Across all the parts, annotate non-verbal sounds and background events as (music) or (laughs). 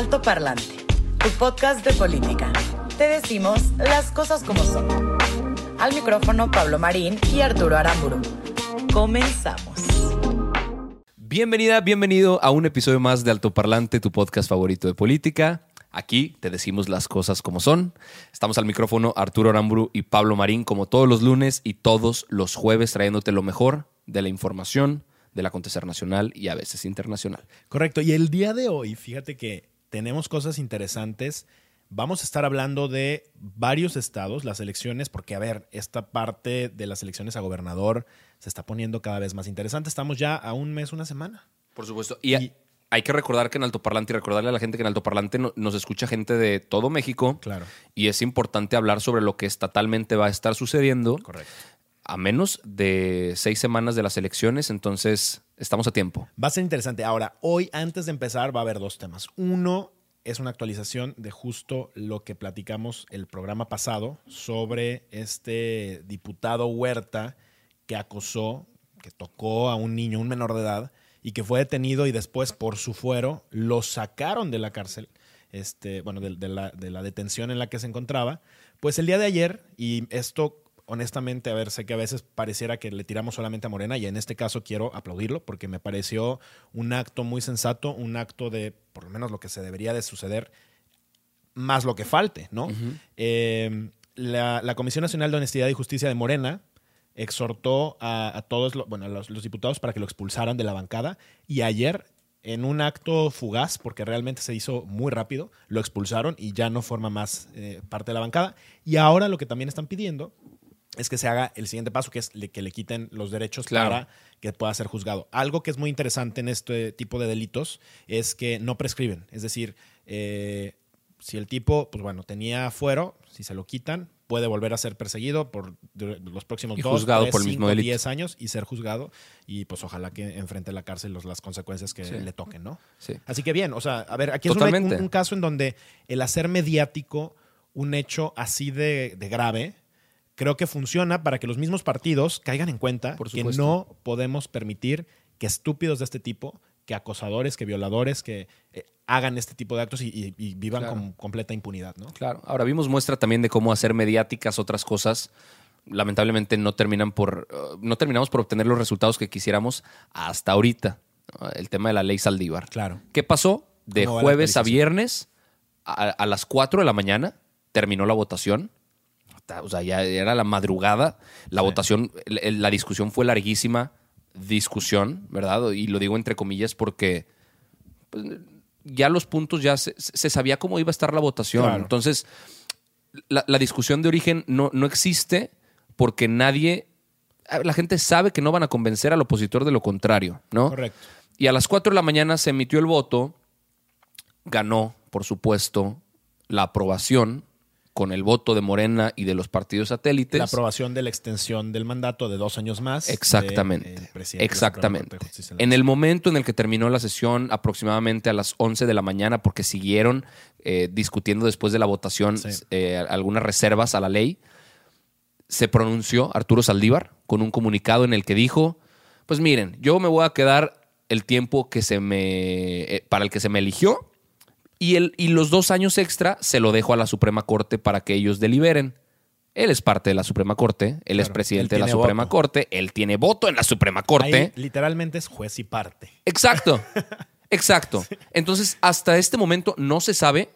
Alto Parlante, tu podcast de política. Te decimos las cosas como son. Al micrófono Pablo Marín y Arturo Aramburu. Comenzamos. Bienvenida, bienvenido a un episodio más de Alto Parlante, tu podcast favorito de política. Aquí te decimos las cosas como son. Estamos al micrófono Arturo Aramburu y Pablo Marín como todos los lunes y todos los jueves trayéndote lo mejor de la información del acontecer nacional y a veces internacional. Correcto. Y el día de hoy, fíjate que tenemos cosas interesantes. Vamos a estar hablando de varios estados, las elecciones, porque, a ver, esta parte de las elecciones a gobernador se está poniendo cada vez más interesante. Estamos ya a un mes, una semana. Por supuesto. Y, y hay que recordar que en Alto Parlante y recordarle a la gente que en Alto Parlante no, nos escucha gente de todo México. Claro. Y es importante hablar sobre lo que estatalmente va a estar sucediendo. Correcto. A menos de seis semanas de las elecciones, entonces estamos a tiempo. Va a ser interesante. Ahora, hoy, antes de empezar, va a haber dos temas. Uno es una actualización de justo lo que platicamos el programa pasado sobre este diputado Huerta que acosó, que tocó a un niño, un menor de edad, y que fue detenido y después por su fuero lo sacaron de la cárcel, este, bueno, de, de, la, de la detención en la que se encontraba. Pues el día de ayer, y esto honestamente, a ver, sé que a veces pareciera que le tiramos solamente a Morena y en este caso quiero aplaudirlo porque me pareció un acto muy sensato, un acto de por lo menos lo que se debería de suceder, más lo que falte, ¿no? Uh -huh. eh, la, la, Comisión Nacional de Honestidad y Justicia de Morena exhortó a, a todos, lo, bueno, a los, los diputados para que lo expulsaran de la bancada y ayer en un acto fugaz, porque realmente se hizo muy rápido, lo expulsaron y ya no forma más eh, parte de la bancada. Y ahora lo que también están pidiendo es que se haga el siguiente paso, que es que le quiten los derechos claro. para que pueda ser juzgado. Algo que es muy interesante en este tipo de delitos es que no prescriben. Es decir, eh, si el tipo, pues bueno, tenía fuero, si se lo quitan, puede volver a ser perseguido por los próximos y dos, juzgado tres, por el cinco, mismo delito. diez años y ser juzgado y pues ojalá que enfrente la cárcel los, las consecuencias que Sí. le toquen, ¿no? Sí. Así que bien, o sea, a ver, aquí es un, Totalmente. un- un caso en donde el hacer mediático un hecho así de, de grave creo que funciona para que los mismos partidos caigan en cuenta Por que no podemos permitir que estúpidos de este tipo, que acosadores, que violadores, que eh, hagan este tipo de actos y, y- y vivan Claro. con completa impunidad, ¿no? Claro. Ahora vimos muestra también de cómo hacer mediáticas otras cosas. Lamentablemente no terminan por uh, no terminamos por obtener los resultados que quisiéramos hasta ahorita. El tema de la ley Saldívar. Claro. ¿Qué pasó? De ¿Cómo va la jueves a viernes a, a las 4 de la mañana terminó la votación. O sea, ya era la madrugada. La Sí. votación, la discusión fue larguísima. Discusión, ¿verdad? Y lo digo entre comillas porque pues, ya los puntos ya se, se sabía cómo iba a estar la votación. Claro. Entonces, la, la discusión de origen no, no existe porque nadie. La gente sabe que no van a convencer al opositor de lo contrario, ¿no? Correcto. Y a las 4 de la mañana se emitió el voto. Ganó, por supuesto, la aprobación con el voto de Morena y de los partidos satélites. La aprobación de la extensión del mandato de dos años más. Exactamente. de Exactamente. De En el momento en el que terminó la sesión, aproximadamente a las 11 de la mañana, porque siguieron eh, discutiendo después de la votación Sí. eh, algunas reservas a la ley, se pronunció Arturo Saldívar con un comunicado en el que dijo, pues miren, yo me voy a quedar el tiempo que se me, eh, para el que se me eligió y, el, y los dos años extra se lo dejo a la Suprema Corte para que ellos deliberen. Él es parte de la Suprema Corte, él es presidente él de la Suprema voto. Corte, él tiene voto en la Suprema Corte. Ahí literalmente es juez y parte. Exacto, (laughs) exacto. Entonces, hasta este momento no se sabe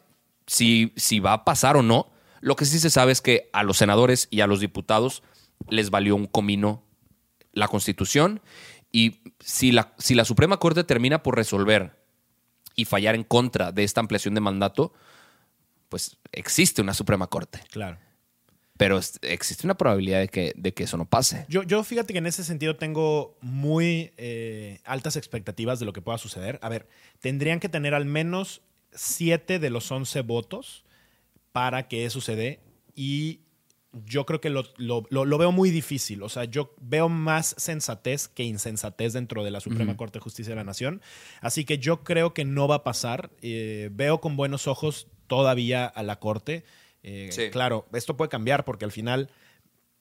si, si va a pasar o no. Lo que sí se sabe es que a los senadores y a los diputados les valió un comino la Constitución y si la, si la Suprema Corte termina por resolver y fallar en contra de esta ampliación de mandato, pues existe una Suprema Corte. Claro. pero existe una probabilidad de que, de que eso no pase. Yo, yo fíjate que en ese sentido tengo muy eh, altas expectativas de lo que pueda suceder. A ver, tendrían que tener al menos 7 de los 11 votos para que eso se dé y yo creo que lo, lo- lo- lo veo muy difícil. O sea, yo veo más sensatez que insensatez dentro de la Suprema Corte de Justicia de la Nación. Así que yo creo que no va a pasar. Eh, veo con buenos ojos todavía a la Corte. Eh, Sí. Claro, esto puede cambiar porque al final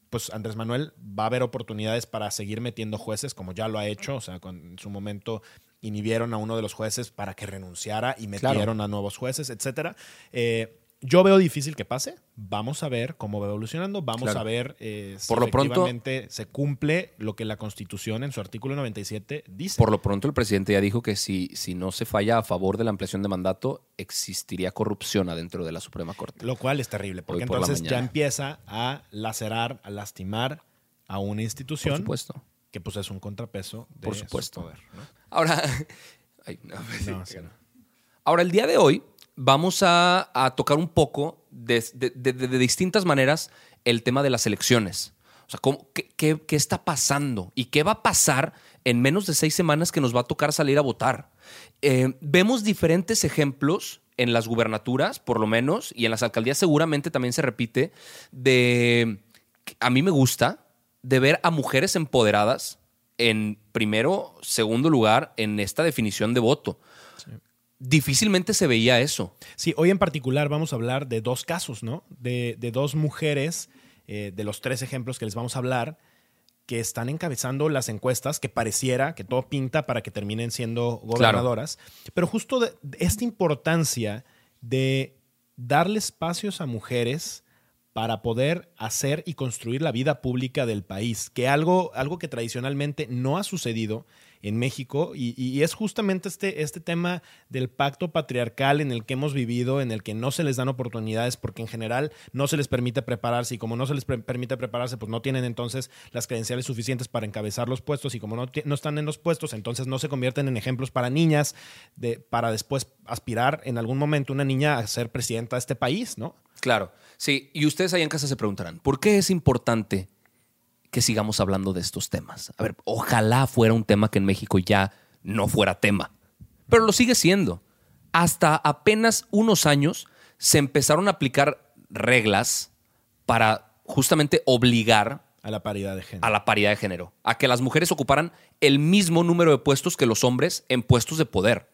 pues Andrés Manuel va a haber oportunidades para seguir metiendo jueces, como ya lo ha hecho. O sea, con- en su momento inhibieron a uno de los jueces para que renunciara y Claro. metieron a nuevos jueces, etcétera. Eh, yo veo difícil que pase. Vamos a ver cómo va evolucionando. Vamos Claro. a ver eh, si Por lo pronto- efectivamente se cumple lo que la Constitución en su artículo 97 dice. Por lo pronto, el presidente ya dijo que si, si no se falla a favor de la ampliación de mandato, existiría corrupción adentro de la Suprema Corte. Lo cual es terrible, porque por entonces ya empieza a lacerar, a lastimar a una Por institución supuesto. que pues es un contrapeso de Por su supuesto. poder, ¿no? Ahora, (laughs) ay, no, No, sí, no. Ahora, el día de hoy vamos a, tocar un poco de, distintas maneras el tema de las elecciones. O sea, ¿cómo- qué, qué- qué está pasando? ¿Y qué va a pasar en menos de seis semanas que nos va a tocar salir a votar? Eh, vemos diferentes ejemplos en las gubernaturas, por lo menos, y en las alcaldías seguramente también se repite, de, a mí me gusta, de ver a mujeres empoderadas en primero, segundo lugar en esta definición de voto. Difícilmente se veía eso. Sí, hoy en particular vamos a hablar de dos casos, ¿no? De, de dos mujeres, eh, de los tres ejemplos que les vamos a hablar, que están encabezando las encuestas, que pareciera que todo pinta para que terminen siendo gobernadoras. Pero justo de, de esta importancia de darle espacios a mujeres para poder hacer y construir la vida pública del país, que algo, algo que tradicionalmente no ha sucedido en México y, es justamente este, este tema del pacto patriarcal en el que hemos vivido, en el que no se les dan oportunidades porque en general no se les permite prepararse y como no se les permite prepararse, pues no tienen entonces las credenciales suficientes para encabezar los puestos y como no, no están en los puestos, entonces no se convierten en ejemplos para niñas de, para después aspirar en algún momento una niña a ser presidenta de este país, ¿no? Claro, sí. Y ustedes ahí en casa se preguntarán, ¿por qué es importante que sigamos hablando de estos temas? A ver, ojalá fuera un tema que en México ya no fuera tema, pero lo sigue siendo. Hasta apenas unos años se empezaron a aplicar reglas para justamente obligar A la paridad de género. a la paridad de género, a que las mujeres ocuparan el mismo número de puestos que los hombres en puestos de poder.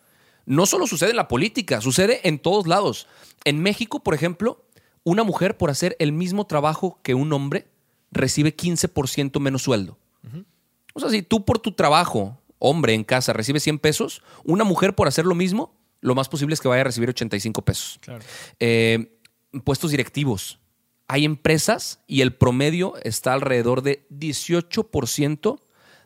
No solo sucede en la política, sucede en todos lados. En México, por ejemplo, una mujer por hacer el mismo trabajo que un hombre recibe 15% menos sueldo. O sea, si tú por tu trabajo, hombre en casa, recibes 100 pesos, una mujer por hacer lo mismo, lo más posible es que vaya a recibir 85 pesos. Claro. Eh, puestos directivos. Hay empresas y el promedio está alrededor de 18%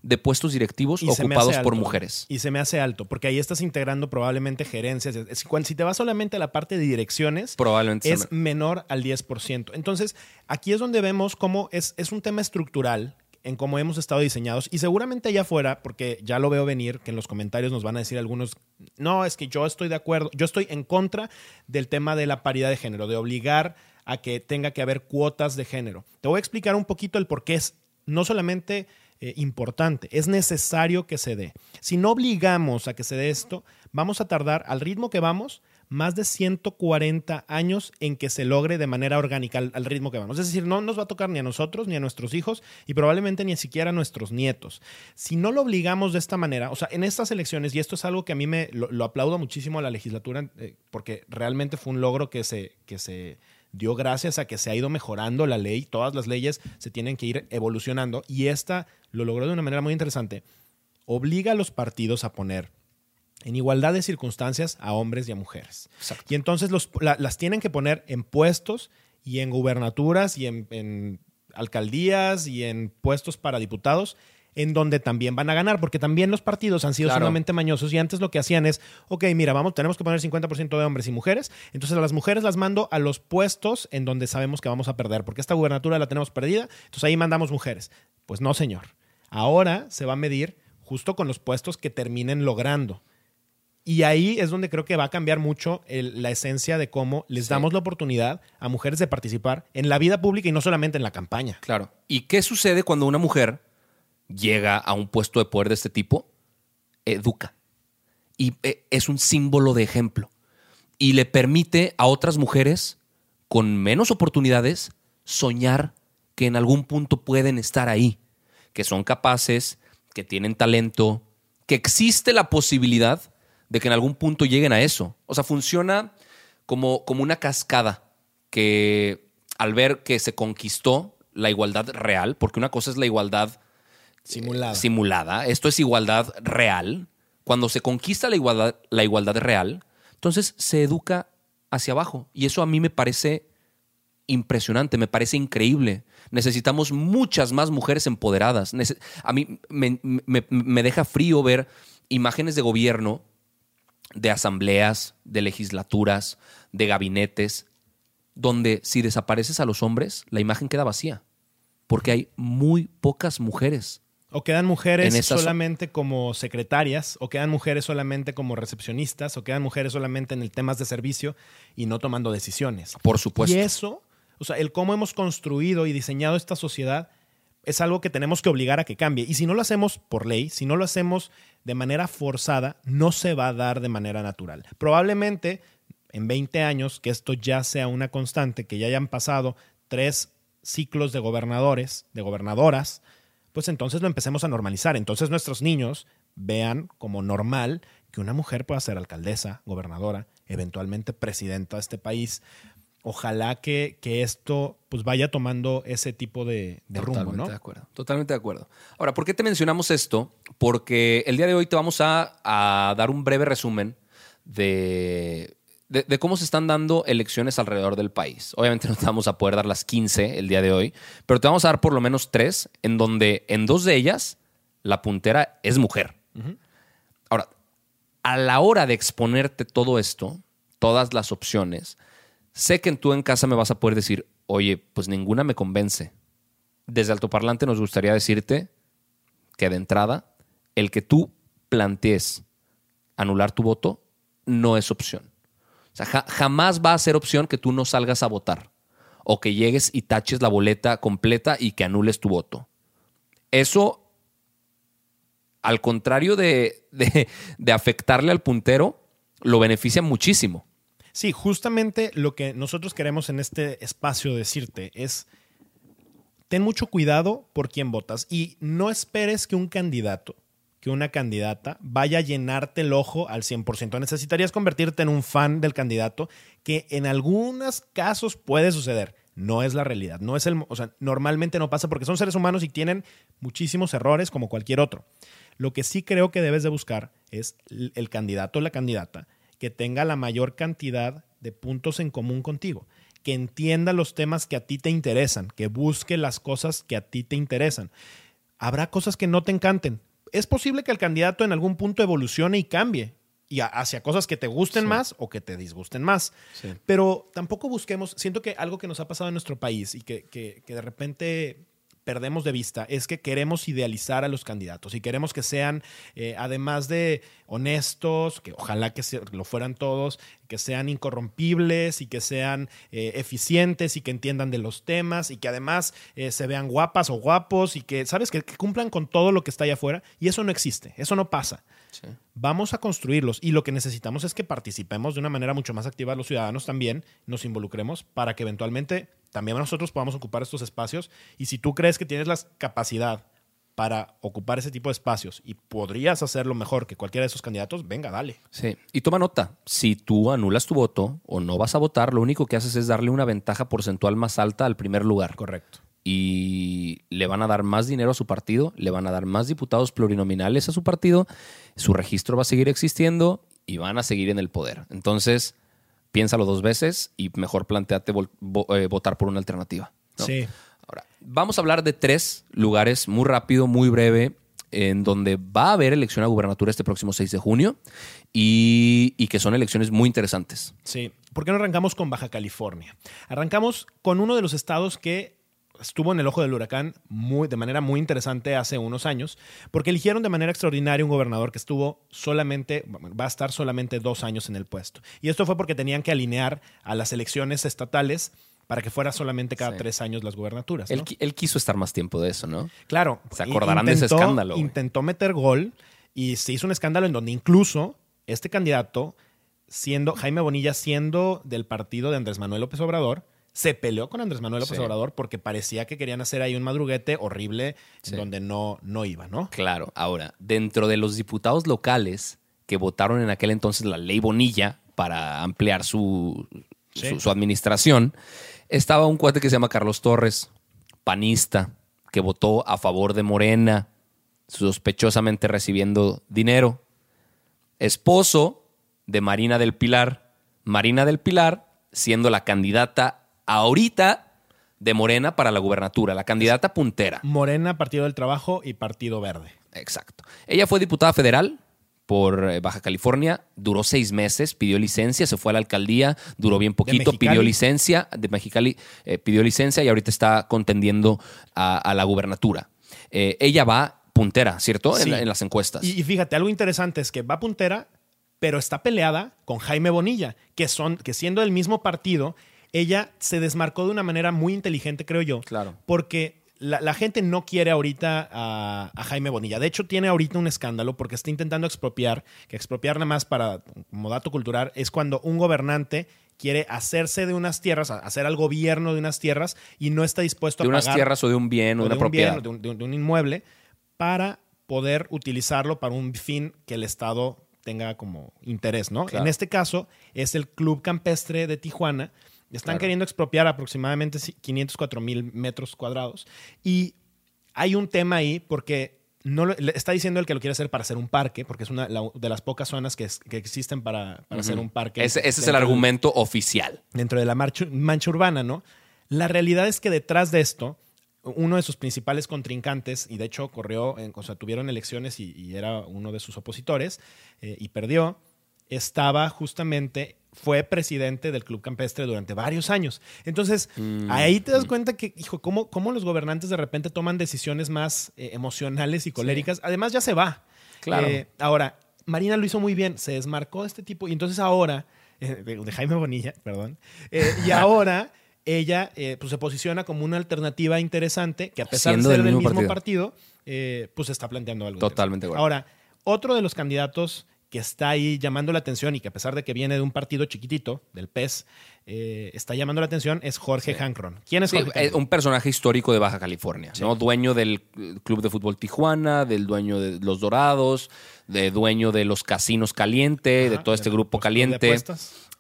de puestos directivos Y ocupados por alto. mujeres. Y se me hace alto, porque ahí estás integrando probablemente gerencias. Cuando- Si te vas solamente a la parte de direcciones, Probablemente es menor al 10%. Entonces, aquí es donde vemos cómo es, es un tema estructural en cómo hemos estado diseñados y seguramente allá afuera, porque ya lo veo venir, que en los comentarios nos van a decir algunos, no, es que yo estoy de acuerdo, yo estoy en contra del tema de la paridad de género, de obligar a que tenga que haber cuotas de género. Te voy a explicar un poquito el por qué es no solamente eh, importante, es necesario que se dé. Si no obligamos a que se dé esto, vamos a tardar al ritmo que vamos más de 140 años en que se logre de manera orgánica al, ritmo que vamos. Es decir, no nos va a tocar ni a nosotros, ni a nuestros hijos, y probablemente ni siquiera a nuestros nietos. Si no lo obligamos de esta manera, o sea, en estas elecciones, y esto es algo que a mí me lo, lo aplaudo muchísimo a la legislatura, eh, porque realmente fue un logro que se, que se dio gracias a que se ha ido mejorando la ley, todas las leyes se tienen que ir evolucionando, y esta lo logró de una manera muy interesante. Obliga a los partidos a poner en igualdad de circunstancias a hombres y a mujeres. Exacto. Y entonces los- la- las tienen que poner en puestos y en gubernaturas y en, en alcaldías y en puestos para diputados en donde también van a ganar, porque también los partidos han sido Claro. sumamente mañosos y antes lo que hacían es, ok, mira, vamos, tenemos que poner 50% de hombres y mujeres, entonces a las mujeres las mando a los puestos en donde sabemos que vamos a perder, porque esta gubernatura la tenemos perdida, entonces ahí mandamos mujeres. Pues no, señor. Ahora se va a medir justo con los puestos que terminen logrando Y ahí es donde creo que va a cambiar mucho el- la esencia de cómo les Sí. damos la oportunidad a mujeres de participar en la vida pública y no solamente en la campaña. Claro. ¿Y qué sucede cuando una mujer llega a un puesto de poder de este tipo? Educa. Y eh, es un símbolo de ejemplo. Y le permite a otras mujeres con menos oportunidades soñar que en algún punto pueden estar ahí, que son capaces, que tienen talento, que existe la posibilidad de que en algún punto lleguen a eso. O sea, funciona como, como una cascada que al ver que se conquistó la igualdad real, porque una cosa es la igualdad Simulada. simulada, esto es igualdad real. Cuando se conquista la igualdad, la igualdad real, entonces se educa hacia abajo. Y eso a mí me parece impresionante, me parece increíble. Necesitamos muchas más mujeres empoderadas. A mí me- me deja frío ver imágenes de gobierno, de asambleas, de legislaturas, de gabinetes, donde si desapareces a los hombres, la imagen queda vacía. Porque hay muy pocas mujeres. O quedan mujeres solamente como secretarias, o quedan mujeres solamente como recepcionistas, o quedan mujeres solamente en el temas de servicio y no tomando decisiones. Por supuesto. Y eso, o sea, el cómo hemos construido y diseñado esta sociedad es algo que tenemos que obligar a que cambie. Y si no lo hacemos por ley, si no lo hacemos de manera forzada, no se va a dar de manera natural. Probablemente en 20 años, que esto ya sea una constante, que ya hayan pasado tres ciclos de gobernadores, de gobernadoras, pues entonces lo empecemos a normalizar. Entonces nuestros niños vean como normal que una mujer pueda ser alcaldesa, gobernadora, eventualmente presidenta de este país. Ojalá que, que esto pues vaya tomando ese tipo de, de rumbo, Totalmente ¿no? de acuerdo. Totalmente de acuerdo. Ahora, ¿por qué te mencionamos esto? Porque el día de hoy te vamos a, a dar un breve resumen de, de, de cómo se están dando elecciones alrededor del país. Obviamente no te vamos a poder dar las 15 el día de hoy, pero te vamos a dar por lo menos tres, en donde en dos de ellas la puntera es mujer. Ahora, a la hora de exponerte todo esto, todas las opciones, sé que tú en casa me vas a poder decir, oye, pues ninguna me convence. Desde altoparlante nos gustaría decirte que de entrada, el que tú plantees anular tu voto no es opción. O sea, ja- jamás va a ser opción que tú no salgas a votar o que llegues y taches la boleta completa y que anules tu voto. Eso, al contrario de, de- de afectarle al puntero, lo beneficia muchísimo. Sí, justamente lo que nosotros queremos en este espacio decirte es, ten mucho cuidado por quién votas y no esperes que un candidato, que una candidata vaya a llenarte el ojo al 100%. Necesitarías convertirte en un fan del candidato, que en algunos casos puede suceder. No es la realidad, no es el, o sea, normalmente no pasa porque son seres humanos y tienen muchísimos errores como cualquier otro. Lo que sí creo que debes de buscar es el el candidato o la candidata que tenga la mayor cantidad de puntos en común contigo, que entienda los temas que a ti te interesan, que busque las cosas que a ti te interesan. Habrá cosas que no te encanten. Es posible que el candidato en algún punto evolucione y cambie y hacia cosas que te gusten Sí. más o que te disgusten más. Sí. Pero tampoco busquemos, siento que algo que nos ha pasado en nuestro país y que, que- que de repente perdemos de vista es que queremos idealizar a los candidatos y queremos que sean, eh, además de honestos, que ojalá que se- lo fueran todos, que sean incorrompibles y que sean eh, eficientes y que entiendan de los temas y que además eh, se vean guapas o guapos y que, ¿sabes? Que, que cumplan con todo lo que está allá afuera. Y eso no existe, eso no pasa. Vamos a construirlos y lo que necesitamos es que participemos de una manera mucho más activa los ciudadanos también, nos involucremos para que eventualmente también nosotros podamos ocupar estos espacios y si tú crees que tienes la capacidad para ocupar ese tipo de espacios y podrías hacerlo mejor que cualquiera de esos candidatos, venga, dale. Sí, y toma nota, si tú anulas tu voto o no vas a votar, lo único que haces es darle una ventaja porcentual más alta al primer lugar. Correcto. Y le van a dar más dinero a su partido, le van a dar más diputados plurinominales a su partido, su registro va a seguir existiendo y van a seguir en el poder. Entonces, piénsalo dos veces y mejor planteate vo- eh, votar por una alternativa. ¿no? Sí. Ahora, vamos a hablar de tres lugares muy rápido, muy breve, en donde va a haber elección a gubernatura este próximo 6 de junio y, y que son elecciones muy interesantes. Sí. ¿Por qué no arrancamos con Baja California? Arrancamos con uno de los estados que estuvo en el ojo del huracán muy, de manera muy interesante hace unos años, porque eligieron de manera extraordinaria un gobernador que estuvo solamente, va a estar solamente dos años en el puesto. Y esto fue porque tenían que alinear a las elecciones estatales para que fuera solamente cada Sí. tres años las gubernaturas. Él, ¿no? qui- él quiso estar más tiempo de eso, ¿no? Claro. Se acordarán de ese escándalo, güey. Intentó meter gol y se hizo un escándalo en donde incluso este candidato, siendo Jaime Bonilla, siendo del partido de Andrés Manuel López Obrador, se peleó con Andrés Manuel López Sí. Obrador porque parecía que querían hacer ahí un madruguete horrible Sí. donde no, no iba, ¿no? Claro, ahora, dentro de los diputados locales que votaron en aquel entonces la ley Bonilla para ampliar su, Sí. su, su administración, estaba un cuate que se llama Carlos Torres, panista, que votó a favor de Morena, sospechosamente recibiendo dinero. Esposo de Marina del Pilar. Marina del Pilar siendo la candidata ahorita de Morena para la gubernatura, la candidata puntera. Morena, Partido del Trabajo y Partido Verde. Exacto. Ella fue diputada federal por eh, Baja California, duró seis meses, pidió licencia, se fue a la alcaldía, duró bien poquito, pidió licencia, de Mexicali eh, pidió licencia y ahorita está contendiendo a, a la gubernatura. Eh, ella va puntera, ¿cierto? Sí. en las encuestas. Y, y fíjate, algo interesante es que va puntera, pero está peleada con Jaime Bonilla, que, son, que siendo del mismo partido, ella se desmarcó de una manera muy inteligente, creo yo. Claro. Porque la, la gente no quiere ahorita a, a Jaime Bonilla. De hecho, tiene ahorita un escándalo porque está intentando expropiar, que expropiar nada más para, como dato cultural, es cuando un gobernante quiere hacerse de unas tierras, hacer al gobierno de unas tierras y no está dispuesto de a unas pagar tierras o de un bien o de una de un bien, propiedad. o de un, de un- de un inmueble para poder utilizarlo para un fin que el Estado tenga como interés, ¿no? Claro. En este caso es el Club Campestre de Tijuana. Están Claro. queriendo expropiar aproximadamente 504 mil metros cuadrados y hay un tema ahí porque no lo- está diciendo el que lo quiere hacer para hacer un parque, porque es una la- de las pocas zonas que, es- que existen para, para hacer un parque. Ese, ese es el argumento oficial. dentro de la marcha- mancha urbana, ¿no? La realidad es que detrás de esto, uno de sus principales contrincantes, y de hecho corrió, en- o sea, tuvieron elecciones y, y era uno de sus opositores, eh, y perdió, estaba justamente, fue presidente del Club Campestre durante varios años. Entonces, Mm, ahí te das cuenta que, hijo, ¿cómo, cómo los gobernantes de repente toman decisiones más eh, emocionales y coléricas? Además, ya se va. Claro. Eh, ahora, Marina lo hizo muy bien, se desmarcó de este tipo, y entonces ahora, eh, de, Jaime Bonilla, perdón, y (laughs) ahora ella pues se posiciona como una alternativa interesante que a pesar Siendo de ser del del mismo mismo partido. partido, pues está planteando algo. Totalmente acuerdo. Ahora, otro de los candidatos que está ahí llamando la atención y que a pesar de que viene de un partido chiquitito, del PES, eh, está llamando la atención es Jorge Hankron. ¿Quién es Sí, Jorge eh, Hankron? un personaje histórico de Baja California, ¿no? Dueño del eh, Club de Fútbol Tijuana, del dueño de los Dorados, de dueño de los casinos Caliente, de todo este de- grupo caliente.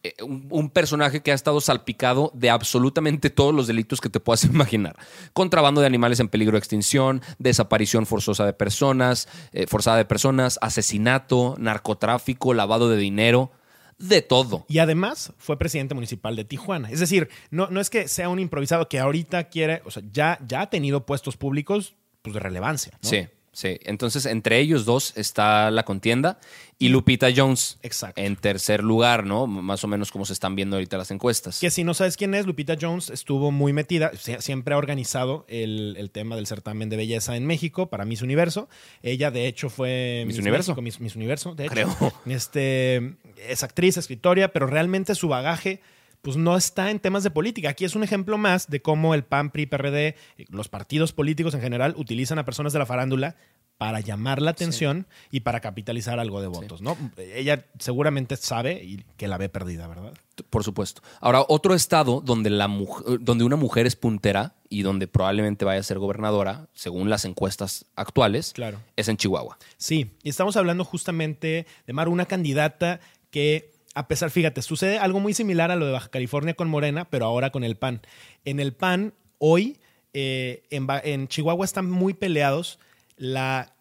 Eh, un, un personaje que ha estado salpicado de absolutamente todos los delitos que te puedas (laughs) imaginar. Contrabando de animales en peligro de extinción, desaparición forzosa de personas, eh, forzada de personas, asesinato, narcotráfico, lavado de dinero, de todo. Y además fue presidente municipal de Tijuana. Es decir, no, no es que sea un improvisado que ahorita quiere, o sea, ya, ya ha tenido puestos públicos pues, de relevancia. ¿no? Sí, sí. Entonces, entre ellos dos está la contienda y Lupita Jones Exacto. en tercer lugar, ¿no? Más o menos como se están viendo ahorita las encuestas. Que si no sabes quién es, Lupita Jones estuvo muy metida, sie- siempre ha organizado el, el tema del certamen de belleza en México para Miss Universo. Ella, de hecho, fue Miss Universo. México, Miss, Miss Universo, de hecho. Creo. Este, es actriz, escritora, pero realmente su bagaje pues no está en temas de política. Aquí es un ejemplo más de cómo el PAN, PRI, PRD, los partidos políticos en general utilizan a personas de la farándula para llamar la atención y para capitalizar algo de votos, ¿no? Ella seguramente sabe y que la ve perdida, ¿verdad? Por supuesto. Ahora, otro estado donde, la muj- donde una mujer es puntera y donde probablemente vaya a ser gobernadora, según las encuestas actuales, Claro. es en Chihuahua. Sí, y estamos hablando justamente de Mar, una candidata que, a pesar, fíjate, sucede algo muy similar a lo de Baja California con Morena, pero ahora con el PAN. En el PAN, hoy, eh, en, Chihuahua están muy peleados la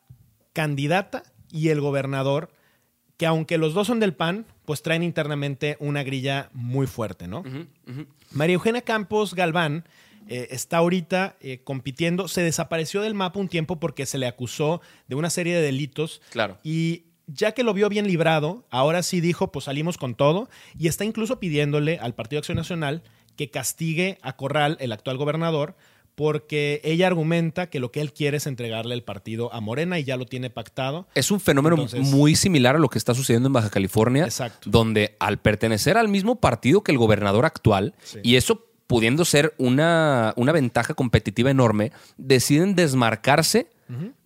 candidata y el gobernador, que aunque los dos son del PAN, pues traen internamente una grilla muy fuerte, ¿no? María Eugenia Campos Galván eh, está ahorita eh, compitiendo. Se desapareció del mapa un tiempo porque se le acusó de una serie de delitos. Claro. Y ya que lo vio bien librado, ahora sí dijo, pues salimos con todo. Y está incluso pidiéndole al Partido Acción Nacional que castigue a Corral, el actual gobernador, porque ella argumenta que lo que él quiere es entregarle el partido a Morena y ya lo tiene pactado. Es un fenómeno Entonces- muy similar a lo que está sucediendo en Baja California, Exacto. donde al pertenecer al mismo partido que el gobernador actual, Sí. y eso pudiendo ser una, una ventaja competitiva enorme, deciden desmarcarse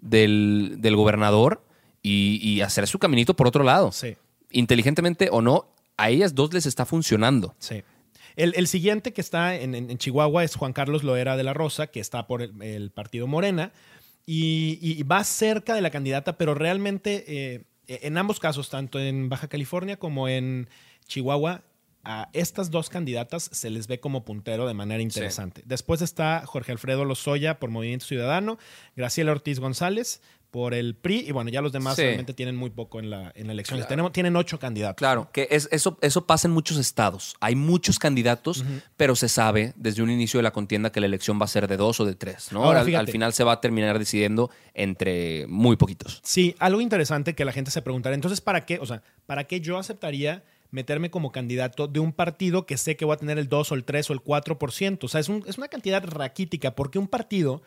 del, del gobernador y, y hacer su caminito por otro lado. Sí. Inteligentemente o no, a ellas dos les está funcionando. Sí. El, el siguiente que está en, en- en Chihuahua es Juan Carlos Loera de la Rosa, que está por el, el partido Morena, y, y va cerca de la candidata, pero realmente eh, en ambos casos, tanto en Baja California como en Chihuahua, a estas dos candidatas se les ve como puntero de manera interesante. Después está Jorge Alfredo Lozoya por Movimiento Ciudadano, Graciela Ortiz González por el PRI, y bueno, ya los demás Sí. realmente tienen muy poco en la, en la elección. Claro. Tenemos, tienen ocho candidatos. Claro, que es, eso, eso pasa en muchos estados. Hay muchos candidatos, pero se sabe desde un inicio de la contienda que la elección va a ser de dos o de tres. ¿no? Ahora, al, fíjate. al final se va a terminar decidiendo entre muy poquitos. Sí, algo interesante que la gente se preguntará, entonces, ¿para qué? O sea, ¿para qué yo aceptaría meterme como candidato de un partido que sé que va a tener el 2 o el 3 o el 4%? O sea, es, un- es una cantidad raquítica, porque un partido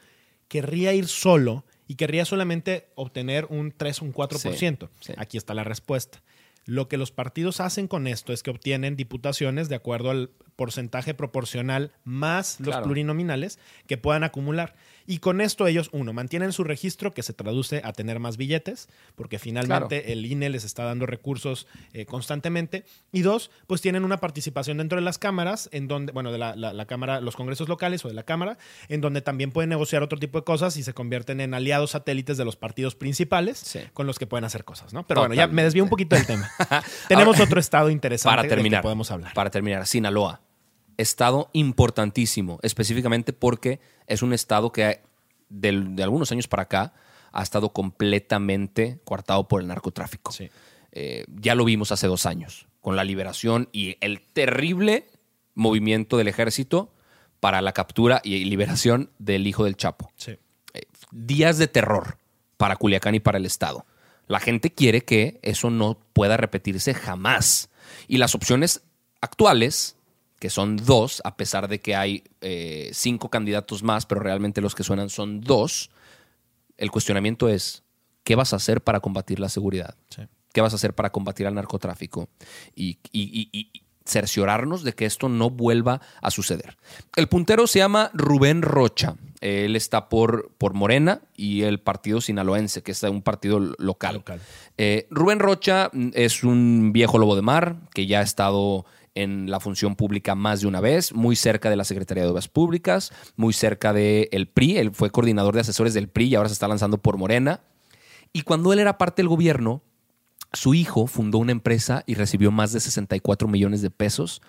querría ir solo y querría solamente obtener un 3 o un 4%. Sí, sí. Aquí está la respuesta. Lo que los partidos hacen con esto es que obtienen diputaciones de acuerdo al porcentaje proporcional más los Claro. plurinominales que puedan acumular. Y con esto ellos, uno, mantienen su registro que se traduce a tener más billetes, porque finalmente el INE les está dando recursos eh, constantemente. Y dos, pues tienen una participación dentro de las cámaras, en donde, bueno, de la, la- la Cámara, los congresos locales o de la Cámara, en donde también pueden negociar otro tipo de cosas y se convierten en aliados satélites de los partidos principales Sí. con los que pueden hacer cosas, ¿no? Pero bueno, ya me desvío un poquito del tema. (laughs) Tenemos Ahora- otro estado interesante Para del que terminar, podemos hablar. para terminar, Sinaloa, estado importantísimo, específicamente porque es un estado que de algunos años para acá ha estado completamente coartado por el narcotráfico. Sí. Eh, ya lo vimos hace dos años, con la liberación y el terrible movimiento del ejército para la captura y liberación del hijo del Chapo. Sí. Eh, días de terror para Culiacán y para el Estado. La gente quiere que eso no pueda repetirse jamás. Y las opciones actuales, que son dos, a pesar de que hay eh, cinco candidatos más, pero realmente los que suenan son dos, el cuestionamiento es, ¿qué vas a hacer para combatir la seguridad? Sí. ¿Qué vas a hacer para combatir al narcotráfico? Y, y- y- y cerciorarnos de que esto no vuelva a suceder. El puntero se llama Rubén Rocha. Él está por, por Morena y el partido sinaloense, que es un partido local. Local. Eh, Rubén Rocha mm, es un viejo lobo de mar que ya ha estado en la función pública más de una vez, muy cerca de la Secretaría de Obras Públicas, muy cerca del PRI. Él fue coordinador de asesores del PRI y ahora se está lanzando por Morena. Y cuando él era parte del gobierno, su hijo fundó una empresa y recibió más de 64 millones de pesos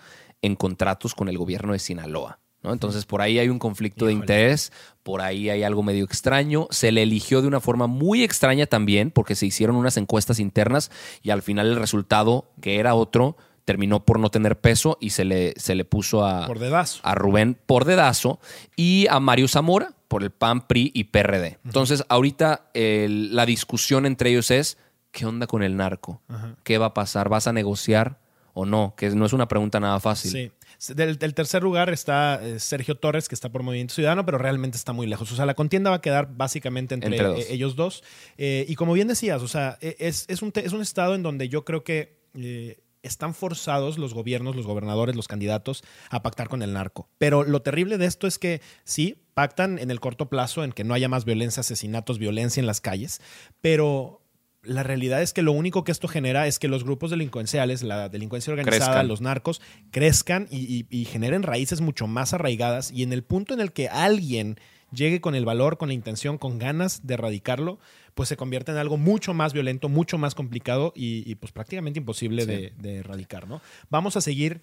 en contratos con el gobierno de Sinaloa. ¿no? Entonces, por ahí hay un conflicto de interés, por ahí hay algo medio extraño. Se le eligió de una forma muy extraña también, porque se hicieron unas encuestas internas y al final el resultado, que era otro, terminó por no tener peso y se le, se le puso a, Por dedazo. a Rubén por dedazo y a Mario Zamora por el PAN, PRI y PRD. Entonces, ahorita el- la discusión entre ellos es, ¿qué onda con el narco? ¿Qué va a pasar? ¿Vas a negociar o no? Que no es una pregunta nada fácil. Sí. Del, del tercer lugar está eh, Sergio Torres, que está por Movimiento Ciudadano, pero realmente está muy lejos. O sea, la contienda va a quedar básicamente entre, Entre dos. eh, ellos dos. Eh, y como bien decías, o sea, e- es, es un, es un estado en donde yo creo que eh, están forzados los gobiernos, los gobernadores, los candidatos a pactar con el narco. Pero lo terrible de esto es que sí, pactan en el corto plazo en que no haya más violencia, asesinatos, violencia en las calles, pero la realidad es que lo único que esto genera es que los grupos delincuenciales, la delincuencia organizada, Crezcan. los narcos, crezcan y, y- y generen raíces mucho más arraigadas. Y en el punto en el que alguien llegue con el valor, con la intención, con ganas de erradicarlo, pues se convierte en algo mucho más violento, mucho más complicado y, y, pues prácticamente imposible Sí. de, de erradicar, ¿no? Vamos a seguir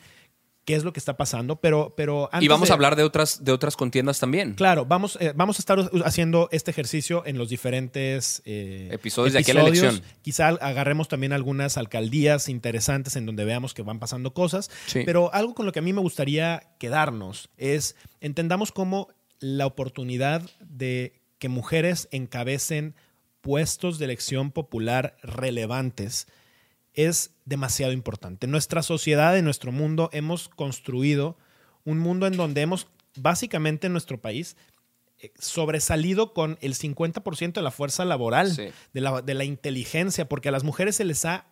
qué es lo que está pasando, pero, pero antes Y vamos de- a hablar de otras, de otras contiendas también. Claro, vamos, eh, vamos a estar haciendo este ejercicio en los diferentes eh, Episodios de aquí a la elección. Quizá agarremos también algunas alcaldías interesantes en donde veamos que van pasando cosas. Sí. Pero algo con lo que a mí me gustaría quedarnos es entendamos cómo la oportunidad de que mujeres encabecen puestos de elección popular relevantes es demasiado importante. En nuestra sociedad, en nuestro mundo, hemos construido un mundo en donde hemos, básicamente en nuestro país, eh, sobresalido con el 50% de la fuerza laboral, Sí. de, la, de la inteligencia, porque a las mujeres se les ha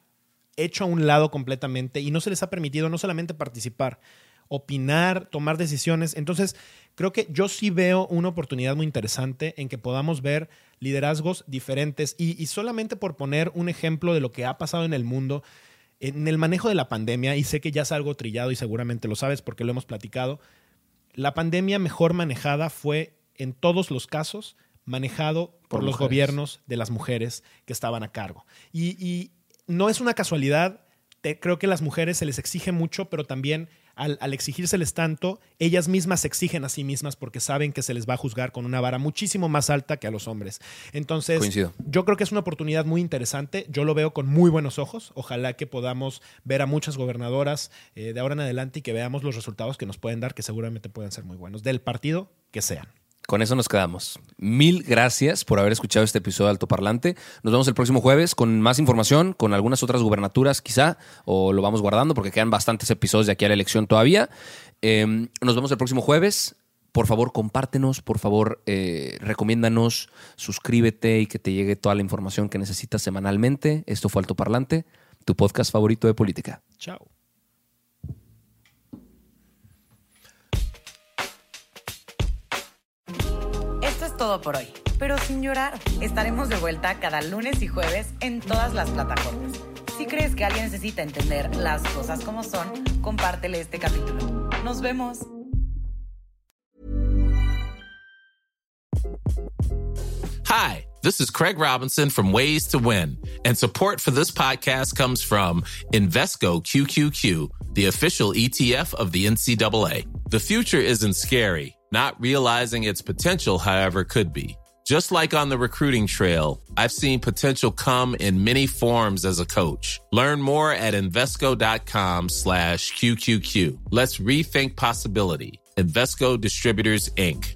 hecho a un lado completamente y no se les ha permitido no solamente participar, opinar, tomar decisiones. Entonces, creo que yo sí veo una oportunidad muy interesante en que podamos ver liderazgos diferentes y, y solamente por poner un ejemplo de lo que ha pasado en el mundo, en el manejo de la pandemia, y sé que ya es algo trillado y seguramente lo sabes porque lo hemos platicado, la pandemia mejor manejada fue en todos los casos manejado por, Por los mujeres. gobiernos de las mujeres que estaban a cargo. Y, y no es una casualidad, te- creo que a las mujeres se les exige mucho, pero también al, al exigírseles tanto, ellas mismas se exigen a sí mismas porque saben que se les va a juzgar con una vara muchísimo más alta que a los hombres. Entonces, Coincido. yo creo que es una oportunidad muy interesante. Yo lo veo con muy buenos ojos. Ojalá que podamos ver a muchas gobernadoras eh, de ahora en adelante y que veamos los resultados que nos pueden dar, que seguramente pueden ser muy buenos, del partido que sean. Con eso nos quedamos. Mil gracias por haber escuchado este episodio de Altoparlante. Nos vemos el próximo jueves con más información, con algunas otras gubernaturas quizá, o lo vamos guardando porque quedan bastantes episodios de aquí a la elección todavía. Eh, nos vemos el próximo jueves. Por favor, compártenos, por favor, eh, recomiéndanos, suscríbete y que te llegue toda la información que necesitas semanalmente. Esto fue Altoparlante, tu podcast favorito de política. Chao. Todo por hoy, pero sin llorar. Estaremos de vuelta cada lunes y jueves en todas las plataformas. Si crees que alguien necesita entender las cosas como son, compártele este capítulo. Nos vemos. Hi, this is Craig Robinson from Ways to Win, and support for this podcast comes from Invesco QQQ, the official ETF of the NCAA. The future isn't scary. Not realizing its potential, however, could be. Just like on the recruiting trail, I've seen potential come in many forms as a coach. Learn more at Invesco.com slash QQQ. Let's rethink possibility. Invesco Distributors, Inc.